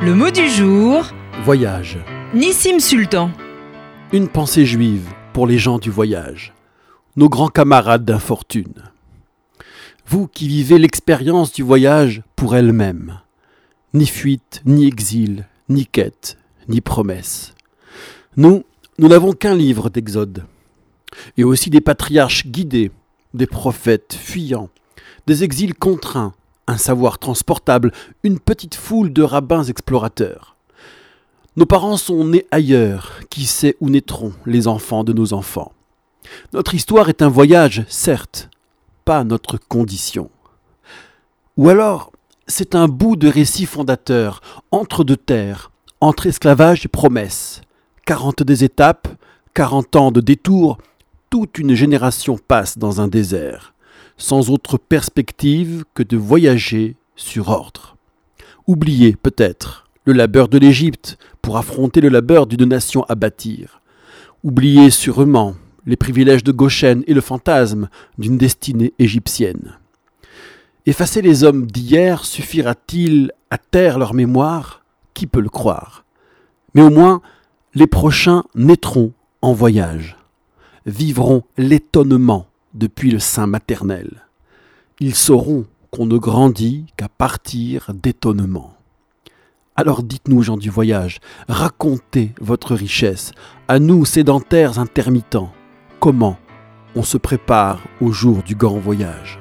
Le mot du jour, Voyage. Nissim Sultan. Une pensée juive pour les gens du voyage. Nos grands camarades d'infortune. Vous qui vivez l'expérience du voyage pour elle-même. Ni fuite, ni exil, ni quête, ni promesse. Nous, nous n'avons qu'un livre d'Exode. Et aussi des patriarches guidés, des prophètes fuyants, des exils contraints, un savoir transportable, une petite foule de rabbins explorateurs. Nos parents sont nés ailleurs, qui sait où naîtront les enfants de nos enfants. Notre histoire est un voyage, certes, pas notre condition. Ou alors, c'est un bout de récit fondateur, entre deux terres, entre esclavage et promesse. Quarante des étapes, quarante ans de détours, toute une génération passe dans un désert sans autre perspective que de voyager sur ordre. Oubliez peut-être le labeur de l'Égypte pour affronter le labeur d'une nation à bâtir. Oubliez sûrement les privilèges de Goshen et le fantasme d'une destinée égyptienne. Effacer les hommes d'hier suffira-t-il à taire leur mémoire? Qui peut le croire? Mais au moins, les prochains naîtront en voyage, vivront l'étonnement depuis le sein maternel. Ils sauront qu'on ne grandit qu'à partir d'étonnement. Alors dites-nous, gens du voyage, racontez votre richesse, à nous, sédentaires intermittents, comment on se prépare au jour du grand voyage?